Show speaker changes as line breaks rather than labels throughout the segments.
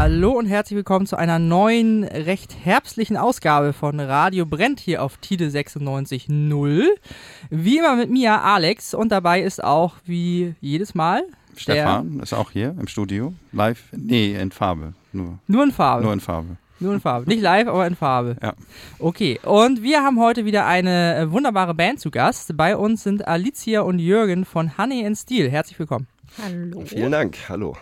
Hallo und herzlich willkommen zu einer neuen, recht herbstlichen Ausgabe von Radio Brennt hier auf Tide 96.0. Wie immer mit mir, Alex, und dabei ist auch wie jedes Mal
Stefan ist auch hier im Studio, live, nee, in Farbe, nur.
Nur in Farbe.
Nur in Farbe.
Nur in Farbe. Nicht live, aber in Farbe.
Ja.
Okay, und wir haben heute wieder eine äh, wunderbare Band zu Gast. Bei uns sind Alicia und Jürgen von Honey and Steel. Herzlich willkommen.
Hallo.
Vielen Dank, hallo.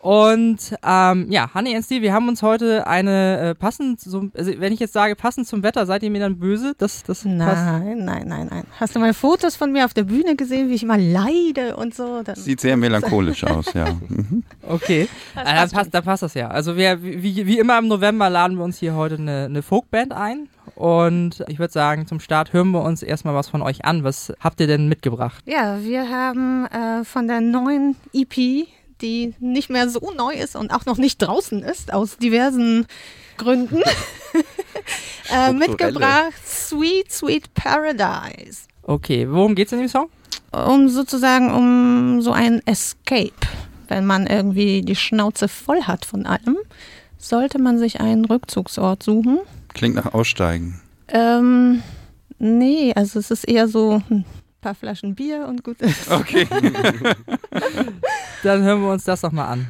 Und ähm, ja, Honey and Steel, wir haben uns heute eine äh, passend, so, also wenn ich jetzt sage passend zum Wetter, seid ihr mir dann böse? Das, das passt.
Nein, nein, nein, nein. Hast du mal Fotos von mir auf der Bühne gesehen, wie ich immer leide und so? Dann
Sieht sehr melancholisch aus, ja. Mhm.
Okay,
Das
dann,
passt
passt, dann passt das ja. Also wir, wie, wie immer im November laden wir uns hier heute eine, eine Folkband ein. Und ich würde sagen, zum Start hören wir uns erstmal was von euch an. Was habt ihr denn mitgebracht?
Ja, wir haben äh, von der neuen EP, die nicht mehr so neu ist und auch noch nicht draußen ist, aus diversen Gründen, äh, mitgebracht Sweet, Sweet Paradise.
Okay, worum geht's in dem Song?
Um sozusagen um so ein Escape. Wenn man irgendwie die Schnauze voll hat von allem, sollte man sich einen Rückzugsort suchen.
Klingt nach Aussteigen.
Ähm, nee, also es ist eher so ein paar Flaschen Bier und gut ist.
Okay.
Dann hören wir uns das doch mal an.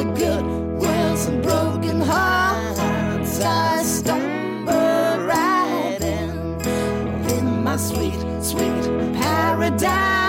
Over good worlds and broken hearts. I stumble right in in my sweet, sweet paradise.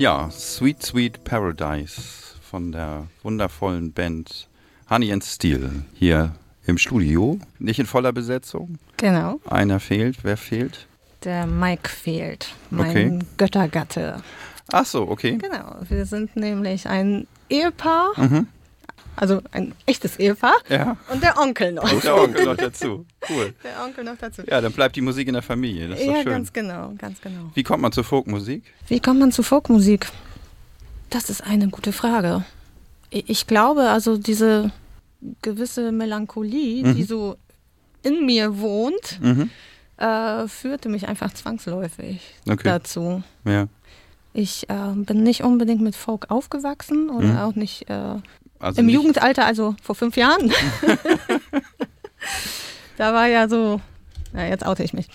Ja, Sweet Sweet Paradise von der wundervollen Band Honey and Steel hier im Studio. Nicht in voller Besetzung.
Genau.
Einer fehlt. Wer fehlt?
Der Mike fehlt, mein
Okay.
Göttergatte.
Ach so, okay.
Genau, wir sind nämlich ein Ehepaar,
Mhm.
Also ein echtes Ehepaar
Ja.
und der Onkel noch.
Und der Onkel noch dazu. Cool.
Der Onkel noch dazu.
Ja, dann bleibt die Musik in der Familie. Das ist
ja
doch schön.
ganz genau, ganz genau.
Wie kommt man zur Folkmusik?
Wie kommt man zu Folkmusik? Das ist eine gute Frage. Ich glaube, also diese gewisse Melancholie, die
Mhm.
so in mir wohnt,
Mhm.
äh, führte mich einfach zwangsläufig
Okay.
dazu.
Ja.
Ich äh, bin nicht unbedingt mit Folk aufgewachsen oder
Mhm.
auch nicht äh,
Also
im Jugendalter, also vor fünf Jahren. da war ja so, na jetzt oute ich mich,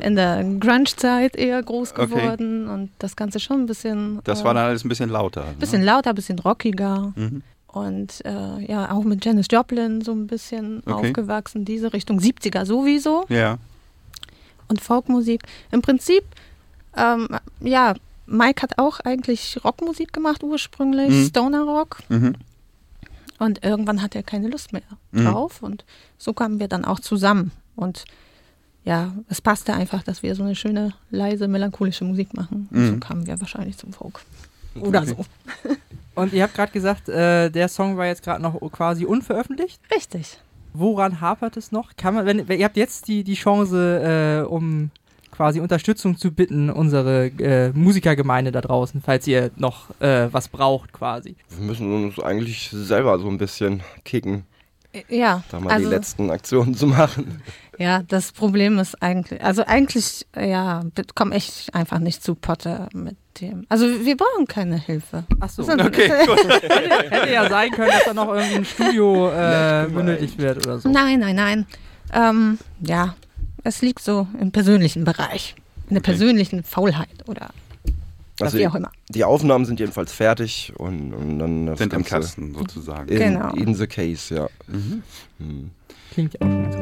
in der Grunge-Zeit eher groß
Okay.
geworden und das Ganze schon ein bisschen,
Das
äh,
war dann alles ein bisschen lauter. Ne?
bisschen lauter, ein bisschen rockiger
Mhm.
und äh, ja, auch mit Janis Joplin so ein bisschen
Okay.
aufgewachsen, diese Richtung 70er sowieso
Ja.
und Folkmusik. Im Prinzip, ähm, ja, Mike hat auch eigentlich Rockmusik gemacht ursprünglich,
Mhm.
Stoner Rock.
Mhm.
Und irgendwann hat er keine Lust mehr
Mhm.
drauf. Und so kamen wir dann auch zusammen. Und ja, es passte einfach, dass wir so eine schöne, leise, melancholische Musik machen. Und so
Mhm.
kamen wir wahrscheinlich zum Folk. Oder
Okay.
so.
Und ihr habt gerade gesagt, äh, der Song war jetzt gerade noch quasi unveröffentlicht.
Richtig.
Woran hapert es noch? Kann man, wenn, wenn ihr habt jetzt die, die Chance, äh, um quasi Unterstützung zu bitten, unsere äh, Musikergemeinde da draußen, falls ihr noch äh, was braucht quasi.
Wir müssen uns eigentlich selber so ein bisschen kicken,
Ja,
da mal
also,
die letzten Aktionen zu machen.
ja, das Problem ist eigentlich, also eigentlich, ja, komme ich einfach nicht zu Potter mit dem. Also wir brauchen keine Hilfe.
Achso,
Das ist-
Okay, gut.
hätte, hätte ja sein können, dass da noch irgendwie ein Studio äh, benötigt wird oder so.
Nein, nein, nein. Ähm, ja, es liegt so im persönlichen Bereich. In der
Okay.
persönlichen Faulheit oder
Also
wie auch immer.
die Aufnahmen sind jedenfalls fertig und, und dann das
Sind im
Ganze
Kasten sozusagen.
In,
Genau.
in the case, ja.
Mhm.
Hm.
Klingt ja auch schon ganz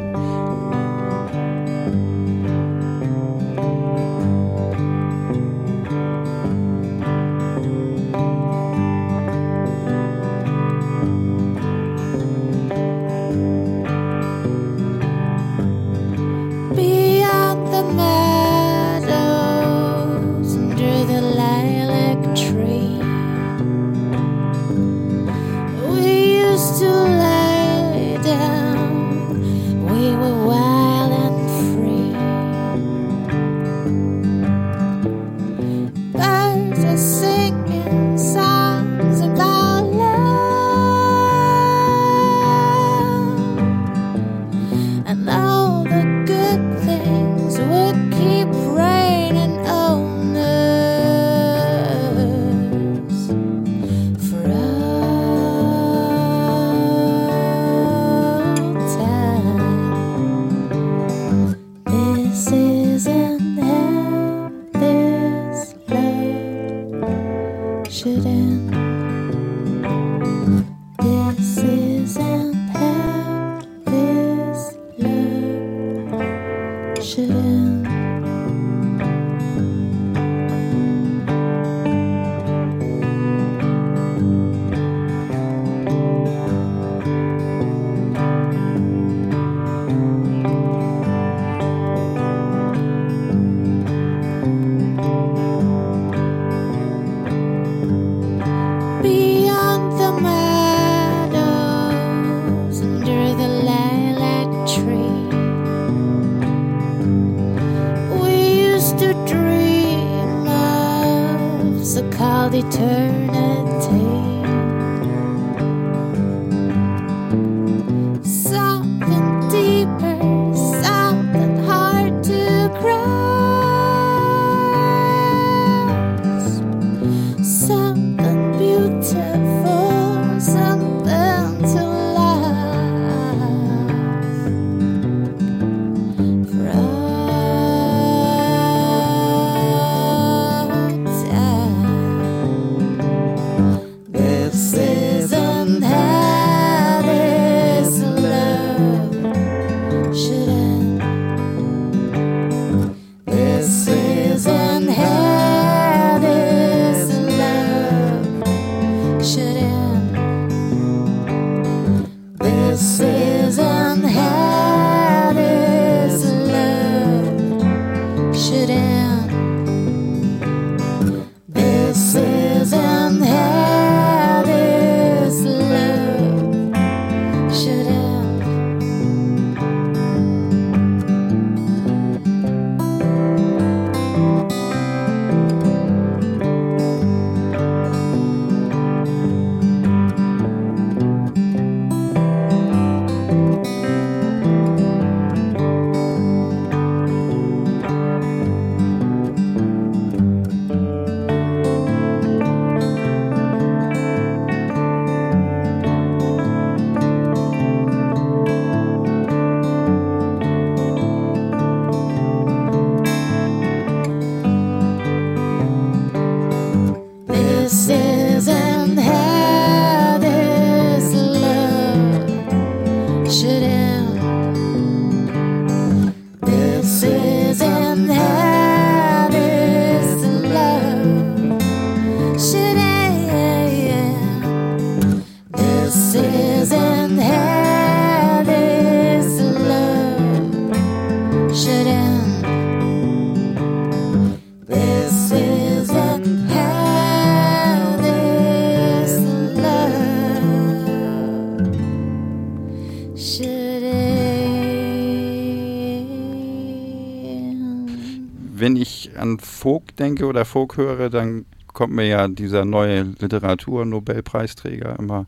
Folk denke oder Folk höre, dann kommt mir ja dieser neue Literatur-Nobelpreisträger immer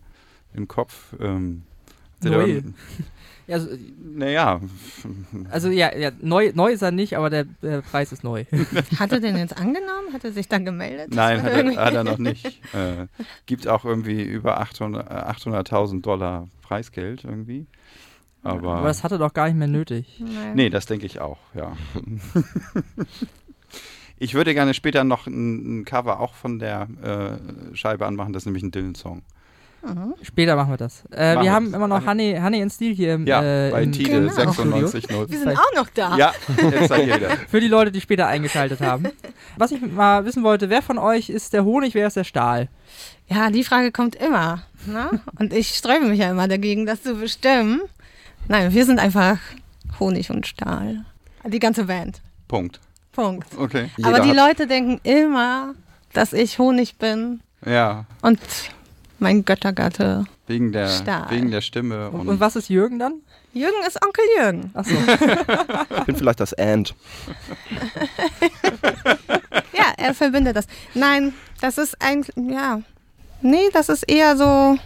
in den Kopf. Ähm,
Neu. Ja, also,
Naja,
also ja, ja neu, neu ist er nicht, aber der, der Preis ist neu.
Hat er den jetzt angenommen? Hat er sich dann gemeldet?
nein, hat er, hat er noch nicht. Äh, gibt auch irgendwie über 800 äh, 800.000 Dollar Preisgeld irgendwie. Aber,
Aber das hat er doch gar nicht mehr nötig.
Nein.
nee, das denke ich auch, ja. Ich würde gerne später noch ein, ein Cover auch von der äh, Scheibe anmachen, das ist nämlich ein Dylan-Song.
Mhm.
Später machen wir das. Äh,
Machen
wir haben
das.
immer noch Honey, Honey and Steel hier im,
Ja,
äh,
bei Tide
Genau.
96.0.
Wir sind auch noch da.
Ja, jetzt seid ihr wieder.
Für die Leute, die später eingeschaltet haben. Was ich mal wissen wollte, wer von euch ist der Honig, wer ist der Stahl?
Ja, die Frage kommt immer. Ne? Und ich sträube mich ja immer dagegen, das zu bestimmen. Nein, wir sind einfach Honig und Stahl. Die ganze Band.
Punkt.
Punkt.
Okay.
Aber die
hat-
Leute denken immer, dass ich Honig bin
Ja,
und mein Göttergatte.
wegen der,
Stahl.
wegen der Stimme.
Und,
Und,
was ist Jürgen dann?
Jürgen ist Onkel Jürgen.
Achso.
Ich bin vielleicht das Ant.
Ja, er verbindet das. Nein, das ist eigentlich, ja. Nee, das ist eher so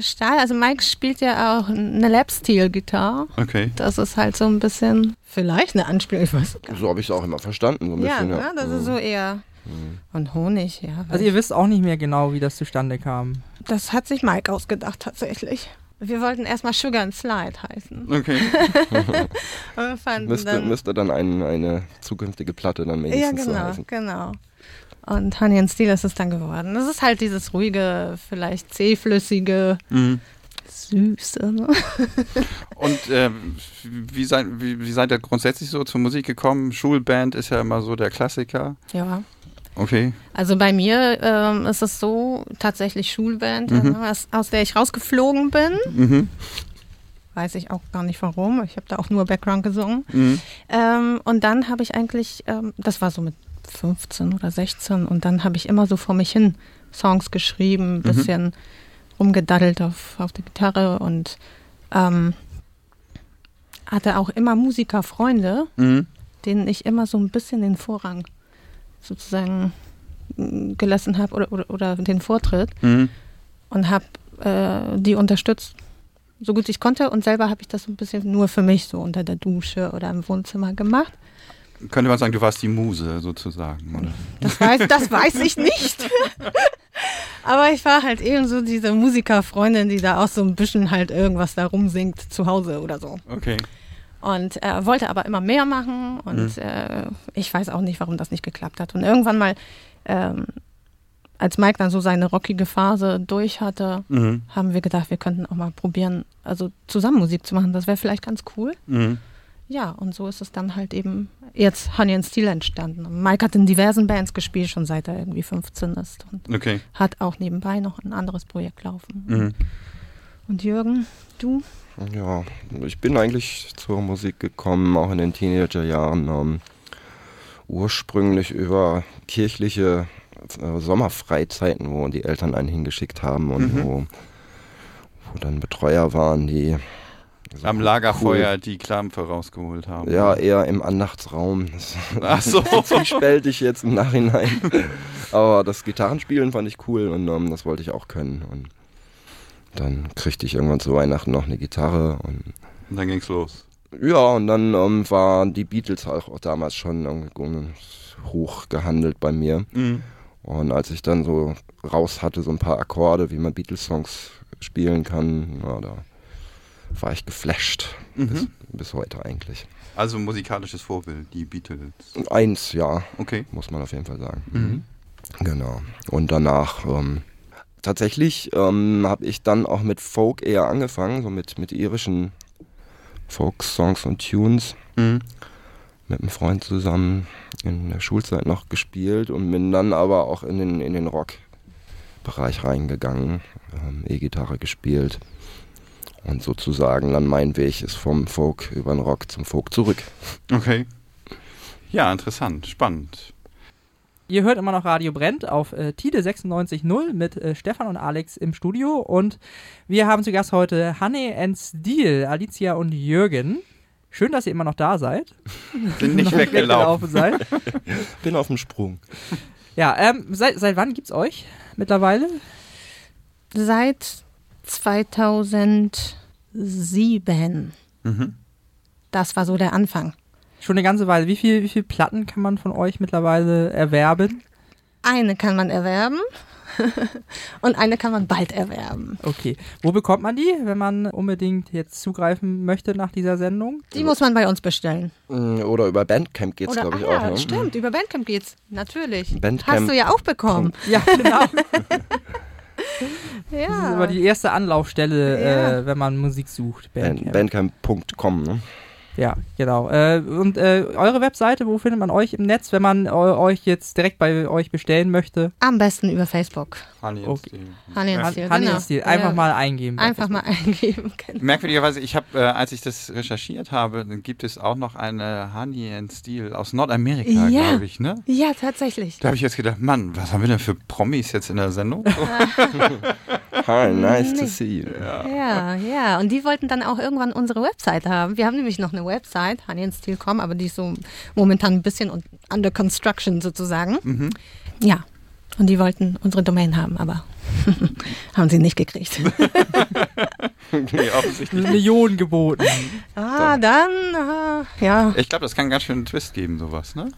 Stahl. Also Mike spielt ja auch eine Lap-Steel-Gitarre.
okay.
Das ist halt so ein bisschen, vielleicht eine Anspielung, ich weiß gar nicht.
So habe ich es auch immer verstanden. So ein
Ja,
bisschen,
ne? das ist so eher. Und Honig, ja.
Also ihr wisst auch nicht mehr genau, wie das zustande kam.
das hat sich Mike ausgedacht tatsächlich. Wir wollten erstmal Sugar and Slide heißen.
Okay.
Und wir fanden
Müsste,
dann,
müsste dann ein, eine zukünftige Platte dann
ja,
wenigstens so
genau,
heißen.
genau. Und Honey and Steel ist es dann geworden. Das ist halt dieses ruhige, vielleicht zähflüssige,
Mhm.
süße. Ne?
Und ähm, wie, seid, wie, wie seid ihr grundsätzlich so zur Musik gekommen? Schulband ist ja immer so der Klassiker.
Ja.
Okay.
Also bei mir ähm, ist es so, tatsächlich Schulband,
Mhm.
äh, aus, aus der ich rausgeflogen bin.
Mhm.
Weiß ich auch gar nicht warum. Ich habe da auch nur Background gesungen.
Mhm.
Ähm, und dann habe ich eigentlich, ähm, das war so mit 15 oder 16, und dann habe ich immer so vor mich hin Songs geschrieben, ein bisschen rumgedaddelt auf, auf der Gitarre und ähm, hatte auch immer Musikerfreunde,
Mhm.
denen ich immer so ein bisschen den Vorrang sozusagen mm, gelassen habe oder, oder, oder den Vortritt
Mhm.
und habe äh, die unterstützt, so gut ich konnte. Und selber habe ich das so ein bisschen nur für mich so unter der Dusche oder im Wohnzimmer gemacht.
Könnte man sagen, du warst die Muse sozusagen, oder?
Das weiß, das weiß ich nicht. Aber ich war halt eben so diese Musikerfreundin, die da auch so ein bisschen halt irgendwas da rumsingt zu Hause oder so.
Okay.
Und äh, wollte aber immer mehr machen und äh, ich weiß auch nicht, warum das nicht geklappt hat. Und irgendwann mal, ähm, als Mike dann so seine rockige Phase durch hatte,
Mhm.
haben wir gedacht, wir könnten auch mal probieren, also zusammen Musik zu machen. Das wäre vielleicht ganz cool.
Mhm.
Ja, und so ist es dann halt eben jetzt Honey and Steel entstanden. Mike hat in diversen Bands gespielt, schon seit er irgendwie 15 ist und
Okay.
hat auch nebenbei noch ein anderes Projekt laufen.
Mhm.
Und Jürgen, du?
Ja, ich bin eigentlich zur Musik gekommen, auch in den Teenagerjahren. Ähm, ursprünglich über kirchliche äh, Sommerfreizeiten, wo die Eltern einen hingeschickt haben und
Mhm.
wo, wo dann Betreuer waren, die so
Am Lagerfeuer die Klampe rausgeholt haben.
Cool. Ja, eher im Andachtsraum. Das
Ach so.
zwiespältig jetzt im Nachhinein. Aber das Gitarrenspielen fand ich cool und ähm, das wollte ich auch können. Und dann kriegte ich irgendwann zu Weihnachten noch eine Gitarre und
Und dann ging's los.
ja, und dann ähm, waren die Beatles auch, auch damals schon hoch gehandelt bei mir.
Mhm.
Und als ich dann so raus hatte, so ein paar Akkorde, wie man Beatles-Songs spielen kann, ja, da war ich geflasht. Bis,
Mhm.
bis heute eigentlich.
Also musikalisches Vorbild, die Beatles.
Eins, ja,
Okay.
muss man auf jeden Fall sagen.
Mhm.
Genau. Und danach, ähm, tatsächlich ähm, habe ich dann auch mit Folk eher angefangen, so mit, mit irischen Folk-Songs und Tunes.
Mhm.
Mit einem Freund zusammen in der Schulzeit noch gespielt und bin dann aber auch in den, in den Rock-Bereich reingegangen, ähm, E-Gitarre gespielt. Und sozusagen dann mein Weg ist vom Folk über den Rock zum Folk zurück.
Okay. Ja, interessant, spannend.
Ihr hört immer noch Radio Brennt auf äh, Tide 96.0 mit äh, Stefan und Alex im Studio und wir haben zu Gast heute Honey and Steel, Alicia und Jürgen. Schön, dass ihr immer noch da seid.
Sind nicht weggelaufen.
seid.
Bin auf dem Sprung.
Ja, ähm, seit, seit wann gibt's euch mittlerweile?
Seit 2007.
Mhm.
Das war so der Anfang.
Schon eine ganze Weile. Wie viel, wie viel Platten kann man von euch mittlerweile erwerben?
Eine kann man erwerben und eine kann man bald erwerben.
Okay. Wo bekommt man die, wenn man unbedingt jetzt zugreifen möchte nach dieser Sendung?
Die muss man bei uns bestellen.
Mm, Oder über Bandcamp geht's, glaube ich,
ah,
auch.
ja,
Ne?
stimmt, über Bandcamp geht's. Natürlich.
Bandcamp.
Hast du ja auch bekommen.
Ja, genau. Das ist
Ja.
immer die erste Anlaufstelle,
Ja.
äh, wenn man Musik sucht.
Band-
Bandcamp.
Bandcamp.com. Ne?
Ja, genau. Äh, und äh, eure Webseite, wo findet man euch im Netz, wenn man eu euch jetzt direkt bei euch bestellen möchte?
Am besten über Facebook.
Honey
Okay.
and Steel.
Honey and. Steel,
Honey
genau.
and Steel. Einfach
Ja.
mal eingeben.
Einfach mal eingeben. Genau.
Merkwürdigerweise, ich habe, äh, als ich das recherchiert habe, dann gibt es auch noch eine Honey and Steel aus Nordamerika,
Ja.
glaube ich, ne?
Ja, tatsächlich.
Da habe ich jetzt gedacht, Mann, was haben wir denn für Promis jetzt in der Sendung?
Hi, nice to see you.
Ja, ja. Und die wollten dann auch irgendwann unsere Website haben. Wir haben nämlich noch eine Website, honeyandsteel.com, aber die ist so momentan ein bisschen un- under construction sozusagen.
Mhm.
Ja. Und die wollten unsere Domain haben, aber haben sie nicht gekriegt.
nee, offensichtlich.
Millionen geboten.
ah, dann, äh, ja.
Ich glaube, das kann ganz schön einen Twist geben, sowas, ne?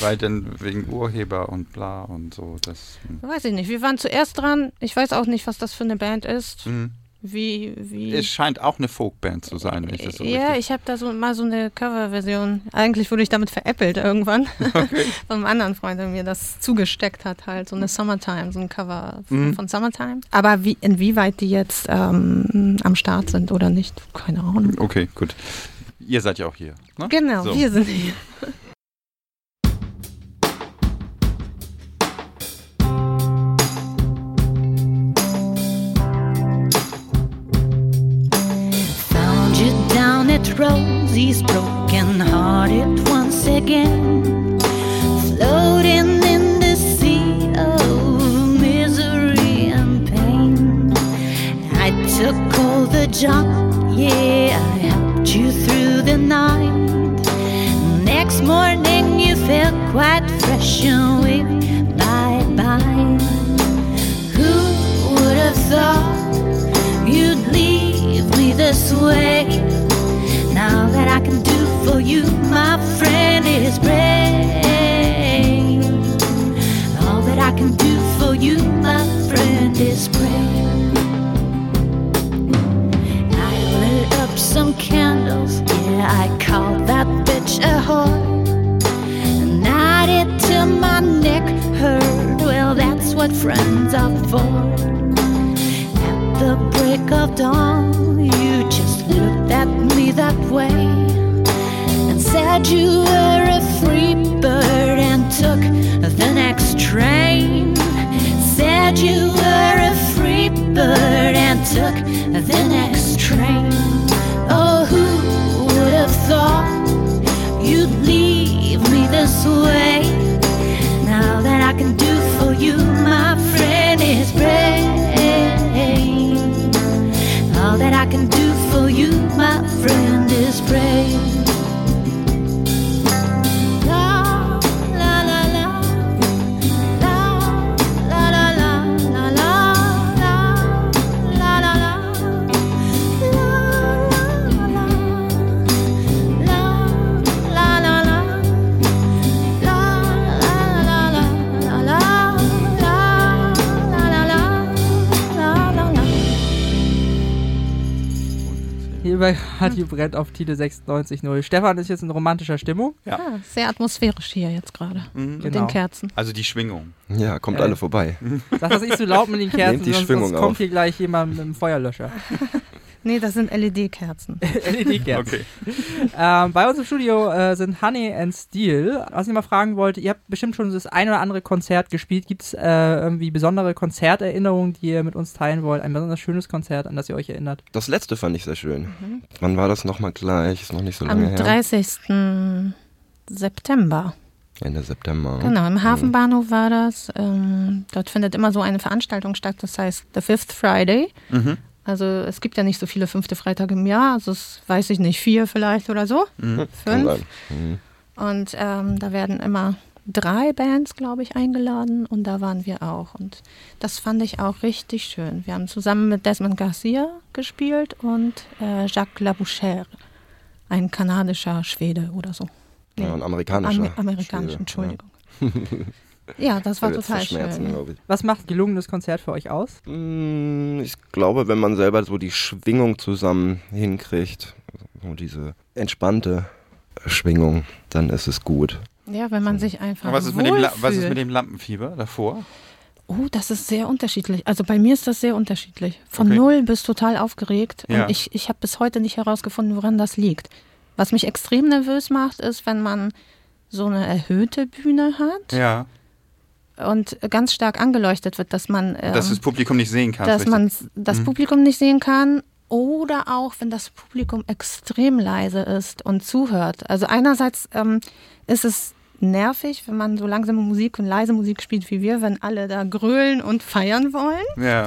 Weil denn wegen Urheber und bla und so, das. hm.
Weiß ich nicht. Wir waren zuerst dran. Ich weiß auch nicht, was das für eine Band ist.
Mhm.
Wie, wie.
Es scheint auch eine Folkband zu sein, wenn ich das so
ja,
richtig.
ich habe da so mal so eine Coverversion. Eigentlich wurde ich damit veräppelt irgendwann. von einem anderen Freund, der mir das zugesteckt hat, halt. So eine Summertime, so ein Cover von,
Mhm.
von Summertime. Aber wie, inwieweit die jetzt ähm, am Start sind oder nicht, keine Ahnung.
Okay, gut. Ihr seid ja auch hier. Ne?
Genau,
So.
wir sind hier.
Rosie's broken hearted once again. Floating in the sea of misery and pain. I took all the junk, yeah, I helped you through the night. Next morning you felt quite fresh and weak. bye bye. Who would have thought? you'd leave me this way. For you, my friend, is pray. All that I can do for you, my friend, is pray. I lit up some candles, yeah, I called that bitch a whore. And I did till my neck hurt, well, that's what friends are for at the break of dawn, you just looked at me that way said you were a free bird and took the next train. Said you were a free bird and took the next train.
Radio brennt auf Tide 96.0. Stefan ist jetzt in romantischer Stimmung.
Ja.
Ah, sehr atmosphärisch hier jetzt gerade.
Mhm.
Mit
Genau.
den Kerzen.
Also die Schwingung.
Ja, kommt
Äh.
alle vorbei.
Sag das nicht so laut mit den Kerzen,
Nehmt die
sonst,
Schwingung
sonst kommt
auf.
hier gleich jemand mit dem Feuerlöscher.
Nee, das sind LED-Kerzen.
LED-Kerzen.
Okay.
Ähm, bei uns im Studio äh, sind Honey and Steel. Was ich mal fragen wollte, ihr habt bestimmt schon das ein oder andere Konzert gespielt. Gibt es äh, irgendwie besondere Konzerterinnerungen, die ihr mit uns teilen wollt? Ein besonders schönes Konzert, an das ihr euch erinnert?
Das letzte fand ich sehr schön. Wann war das nochmal gleich? Ist noch nicht so lange
Am
her.
30. September.
Ende September.
Genau, im Hafenbahnhof war das. Ähm, dort findet immer so eine Veranstaltung statt, das heißt The Fifth Friday.
Mhm.
Also es gibt ja nicht so viele fünfte Freitage im Jahr, also es weiß ich nicht, vier vielleicht oder so.
Kann
Fünf.
Mhm.
Und ähm, da werden immer drei Bands, glaube ich, eingeladen und da waren wir auch. Und das fand ich auch richtig schön. Wir haben zusammen mit Desmond Garcia gespielt und äh, Jacques Labouchere, ein kanadischer Schwede oder so. Nee,
Ja, ein amerikanischer.
Amer amerikanisch,
Schwede,
Entschuldigung. Ja, das war
wird
total schön.
ich.
Was macht ein gelungenes Konzert für euch aus?
Mm, Ich glaube, wenn man selber so die Schwingung zusammen hinkriegt, so diese entspannte Schwingung, dann ist es gut.
Ja, wenn man sich einfach
was ist, mit dem, La- was ist mit dem Lampenfieber davor?
Oh, das ist sehr unterschiedlich. Also bei mir ist das sehr unterschiedlich. Von
Okay.
null bis total aufgeregt.
Ja.
Und ich, ich habe bis heute nicht herausgefunden, woran das liegt. Was mich extrem nervös macht, ist, wenn man so eine erhöhte Bühne hat
Ja,
und ganz stark angeleuchtet wird, dass man, ähm,
dass das Publikum nicht sehen kannst.
dass man das
Mhm.
Publikum nicht sehen kann. Oder auch, wenn das Publikum extrem leise ist und zuhört. Also einerseits ähm, ist es nervig, wenn man so langsame Musik und leise Musik spielt wie wir, wenn alle da grölen und feiern wollen.
Ja,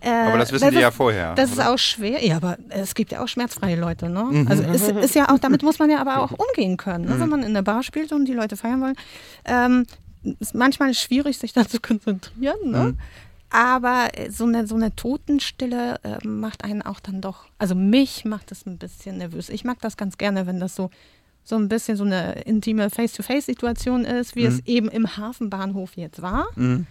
Äh,
aber das wissen
weil
die ja vorher.
Das ist
oder?
auch schwer. Ja, aber es gibt ja auch schmerzfreie Leute, ne?
Mhm.
Also es ist ja auch, damit muss man ja aber auch umgehen können. Ne?
Mhm.
Wenn man in der Bar spielt und die Leute feiern wollen. Ähm, ist manchmal schwierig, sich da zu konzentrieren, ne?
Mhm.
Aber äh, so eine, so eine Totenstille äh, macht einen auch dann doch, also mich macht das ein bisschen nervös. Ich mag das ganz gerne, wenn das so, so ein bisschen so eine intime Face-to-Face-Situation ist, wie
Mhm.
es eben im Hafenbahnhof jetzt war.
Mhm.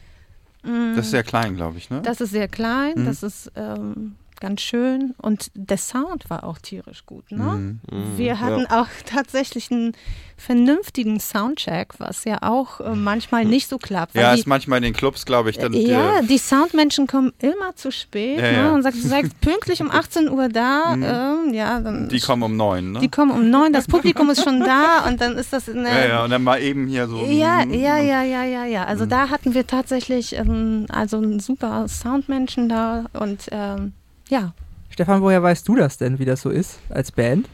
Mm.
Das ist sehr klein, glaube ich, ne?
Das ist sehr klein,
Mhm.
das ist ähm, ganz schön und der Sound war auch tierisch gut. Ne?
Mhm.
Wir hatten auch tatsächlich einen vernünftigen Soundcheck, was ja auch äh, manchmal nicht so klappt.
Ja,
die,
ist manchmal in den Clubs, glaube ich, dann.
ja,
äh,
die Soundmenschen kommen immer zu spät
Ja,
ne?
ja.
und sagst, du sagst pünktlich um 18 Uhr da,
Mhm.
ähm, ja, dann
die kommen um neun, ne?
die kommen um neun, das Publikum ist schon da und dann ist das eine,
ja, ja, und dann mal eben hier so.
ja,
mm,
ja,
und-
ja, ja, ja, ja. Also
Mhm.
da hatten wir tatsächlich ähm, also einen super Soundmenschen da und ähm, ja.
Stefan, woher weißt du das denn, wie das so ist als Band?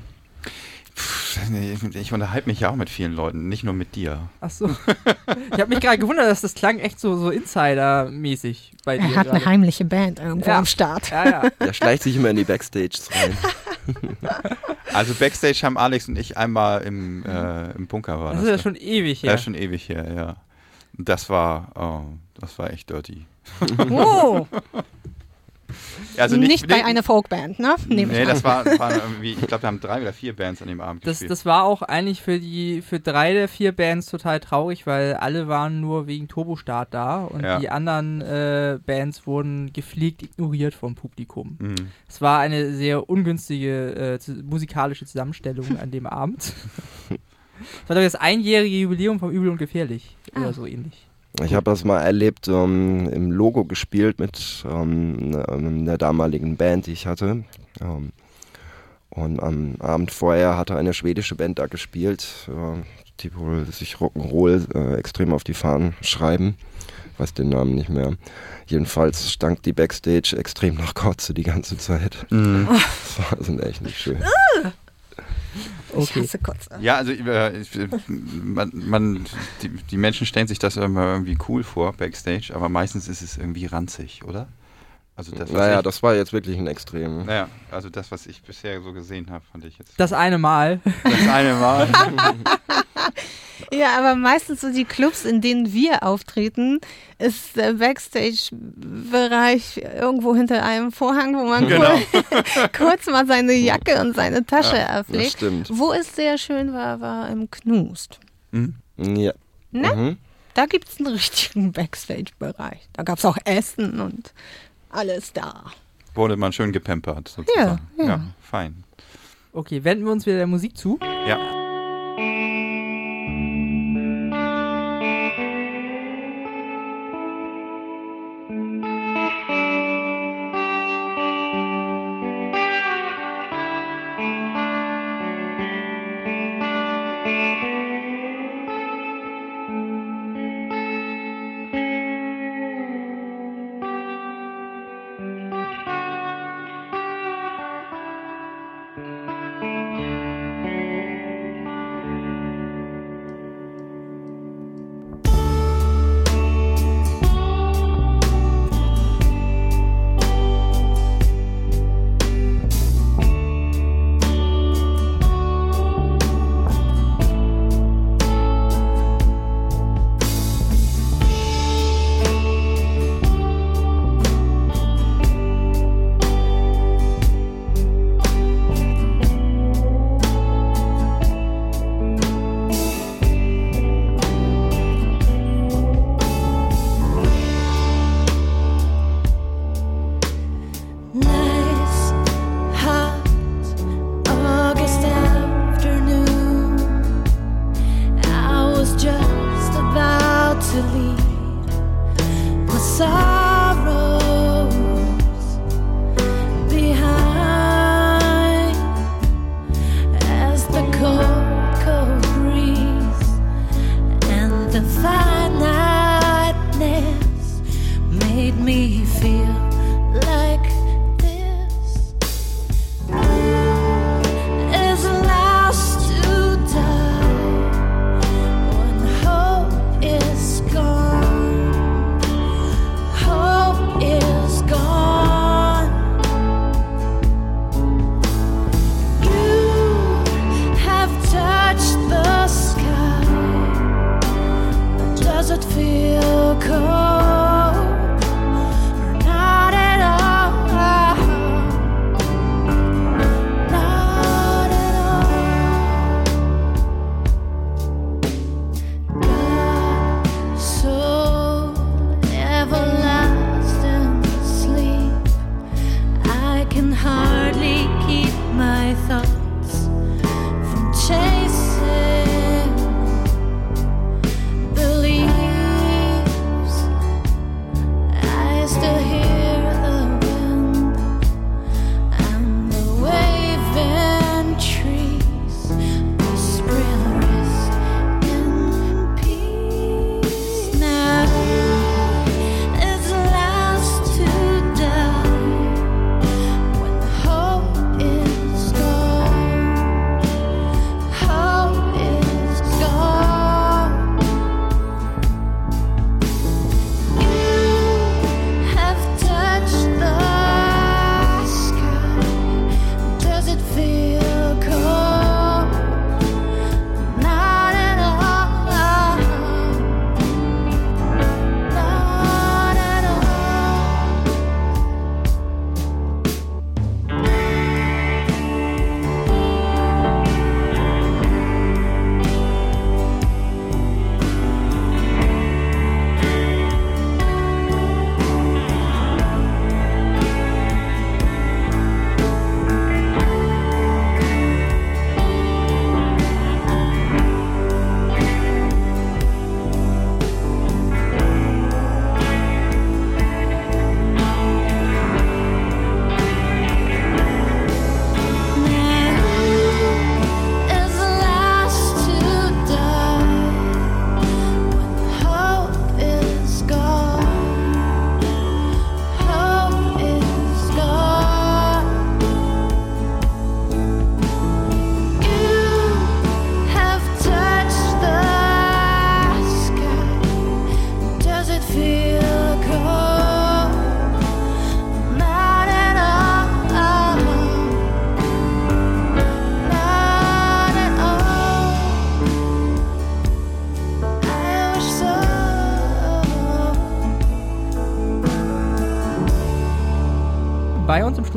Ich unterhalte mich ja auch mit vielen Leuten, nicht nur mit dir.
Ach so. ich habe mich gerade gewundert, dass das klang echt so, so Insider-mäßig bei dir.
Er hat eine
gerade.
heimliche Band irgendwo
Ja.
am Start.
Ja, ja.
Der schleicht sich immer in die Backstages rein.
Also Backstage haben Alex und ich einmal im, äh, im Bunker war
Das ist ja schon ewig
Ja,
her.
schon ewig her, ja. Das war, oh, das war echt dirty.
Oh,
Also
nicht,
nicht,
bei einer Folkband, ne? Nehme
Nee,
ich
das war, waren irgendwie, ich glaube, wir haben drei oder vier Bands an dem Abend
Das,
gespielt.
das war auch eigentlich für die für drei der vier Bands total traurig, weil alle waren nur wegen Turbostart da und
Ja.
die anderen äh, Bands wurden gepflegt ignoriert vom Publikum.
Mhm.
Es war eine sehr ungünstige äh, zu- musikalische Zusammenstellung an dem Abend. Es war doch das einjährige Jubiläum vom Übel und Gefährlich
Ah.
oder so ähnlich.
Ich habe das mal erlebt, ähm, im Logo gespielt mit ähm, ne- ähm, der damaligen Band, die ich hatte. Ähm, und am Abend vorher hatte eine schwedische Band da gespielt, äh, die wohl sich Rock'n'Roll äh, extrem auf die Fahnen schreiben. Ich weiß den Namen nicht mehr. Jedenfalls stank die Backstage extrem nach Kotze die ganze Zeit.
Mhm.
Das war sind echt nicht schön.
Ich
Okay.
hasse Kotze.
Ja, also äh, ich, äh, man, man, die, die Menschen stellen sich das immer irgendwie cool vor, Backstage, aber meistens ist es irgendwie ranzig, oder? Also das, was
Naja,
ich,
das war jetzt wirklich ein Extrem.
naja, also das, was ich bisher so gesehen habe, fand ich jetzt
Das eine Mal.
das eine Mal.
Ja, aber meistens so die Clubs, in denen wir auftreten, ist der Backstage-Bereich irgendwo hinter einem Vorhang, wo man
Genau.
kurz, kurz mal seine Jacke und seine Tasche
Das
erpflegt.
stimmt.
Wo es sehr schön war, war im Knust.
Hm?
Ja.
Ne?
Mhm.
Da gibt es einen richtigen Backstage-Bereich. Da gab es auch Essen und alles da.
Wurde man schön gepampert, sozusagen.
Ja, ja.
fein.
Okay, wenden wir uns wieder der Musik zu.
Ja.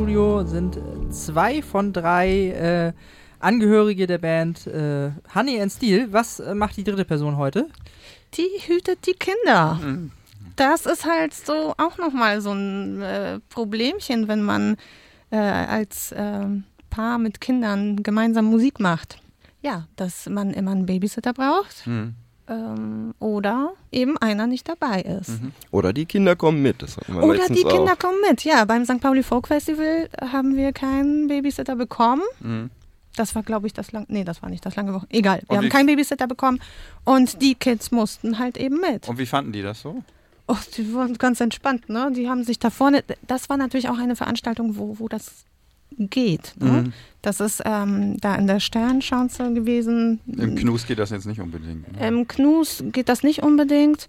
Studio sind zwei von drei äh, Angehörige der Band äh, Honey and Steel. Was äh, macht die dritte Person heute?
Die hütet die Kinder. Das ist halt so auch nochmal so ein äh, Problemchen, wenn man äh, als ähm, Paar mit Kindern gemeinsam Musik macht. Ja, dass man immer einen Babysitter braucht ähm, oder eben einer nicht dabei ist.
Oder die Kinder kommen mit. Das hatten wir
Oder die Kinder
auch.
kommen mit. Ja, beim St. Pauli Folk Festival haben wir keinen Babysitter bekommen. Das war, glaube ich, das lang. Nee, das war nicht das lange Woche. Egal. Wir
Und
haben keinen Babysitter bekommen. Und die Kids mussten halt eben mit.
Und wie fanden die das so?
Oh, die waren ganz entspannt, ne? Die haben sich da vorne. Das war natürlich auch eine Veranstaltung, wo, wo das geht. Ne?
Mhm.
Das ist ähm, da in der Sternschanze gewesen.
Im Knus geht das jetzt nicht unbedingt. ne?
Im Knus geht das nicht unbedingt.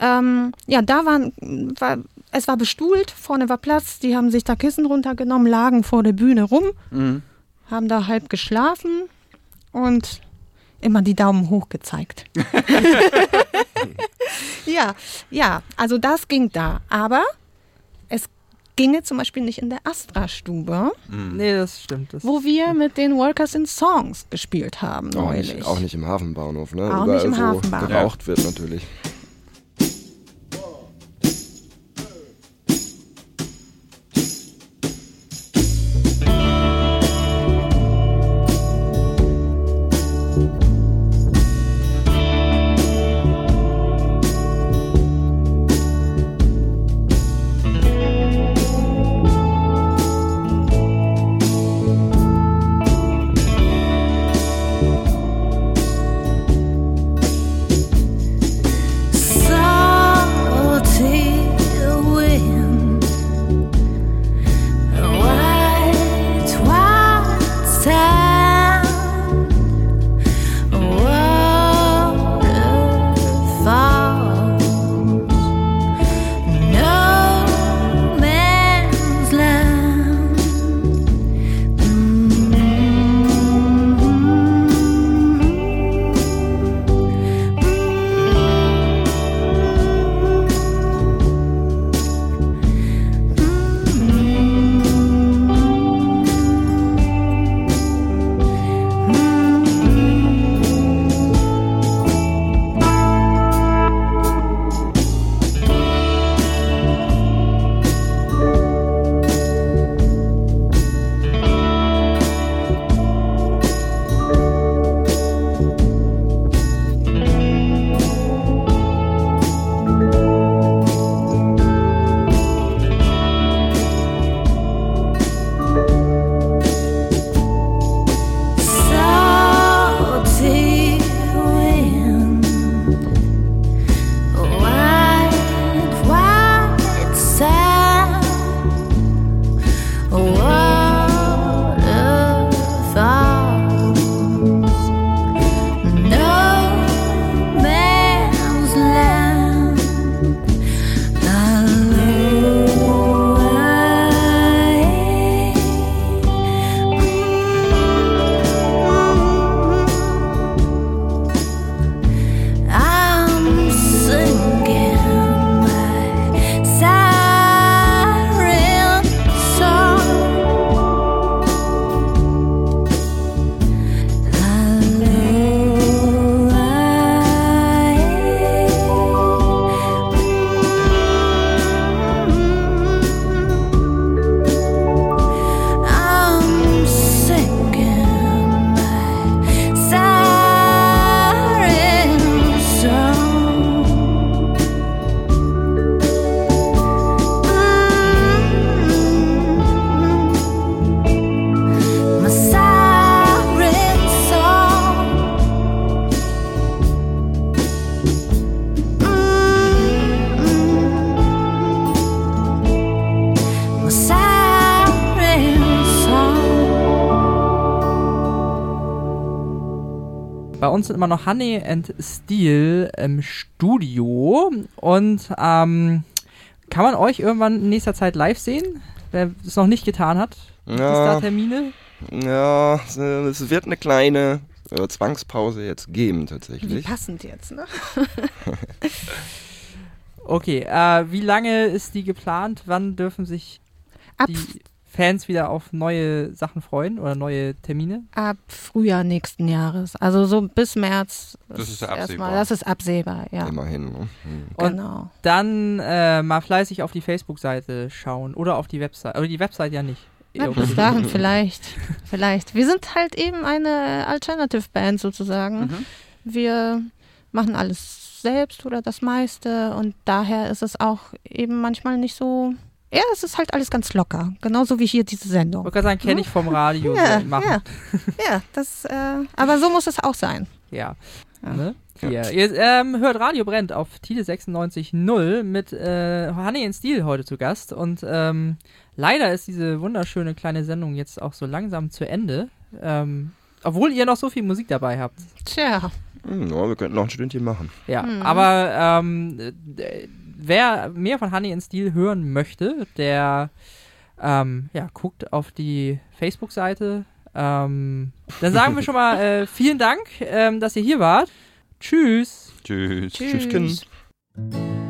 Ähm, ja, da waren, war, es war bestuhlt, vorne war Platz, die haben sich da Kissen runtergenommen, lagen vor der Bühne rum,
Mhm.
haben da halb geschlafen und immer die Daumen hoch gezeigt. ja, ja, also das ging da. Aber ginge zum Beispiel nicht in der Astra-Stube,
Nee, das stimmt. Das
wo wir mit den Workers in Songs gespielt haben
Auch
neulich.
nicht, auch nicht im Hafenbahnhof, ne?
Auch
Überall,
nicht im
wo
Hafenbahnhof.
geraucht wird natürlich.
Bei uns sind immer noch Honey and Steel im Studio. Und ähm, kann man euch irgendwann in nächster Zeit live sehen? Wer es noch nicht getan hat? Gibt es da
Ja,
Termine?
ja, es wird eine kleine äh, Zwangspause jetzt geben
Wie
tatsächlich.
passend jetzt, ne?
Okay, äh, wie lange ist die geplant? Wann dürfen sich
Ab,
die Fans wieder auf neue Sachen freuen oder neue Termine?
ab Frühjahr nächsten Jahres. Also so bis März.
Das ist ja
erstmal-
absehbar.
Das ist absehbar, ja.
Immerhin. Ne? Hm.
Und
Genau.
dann äh, mal fleißig auf die Facebook-Seite schauen oder auf die Website. Aber die Website ja nicht.
Ja, bis dahin vielleicht. Vielleicht. Wir sind halt eben eine Alternative Band sozusagen.
Mhm.
Wir machen alles selbst oder das meiste und daher ist es auch eben manchmal nicht so. Ja, es ist halt alles ganz locker. Genauso wie hier diese
Ich
Sendung.
gerade sagen, kenne ich vom Radio
Ja,
so machen.
ja. Ja, das, äh, aber so muss es auch sein.
Ja.
Ja.
Ne? Hier. Ihr ähm, hört Radio Brennt auf Tide 96.0 mit äh, Honey in Steel heute zu Gast. Und ähm, leider ist diese wunderschöne kleine Sendung jetzt auch so langsam zu Ende. Ähm, obwohl ihr noch so viel Musik dabei habt.
Tja,
Hm, ja, wir könnten noch ein Stündchen machen.
Ja,
Mhm.
aber ähm, äh, wer mehr von Honey in Steel hören möchte, der ähm, ja, guckt auf die Facebook-Seite. Ähm, dann sagen wir schon mal äh, vielen Dank, ähm, dass ihr hier wart. Tschüss.
Tschüss.
Tschüss, Kind.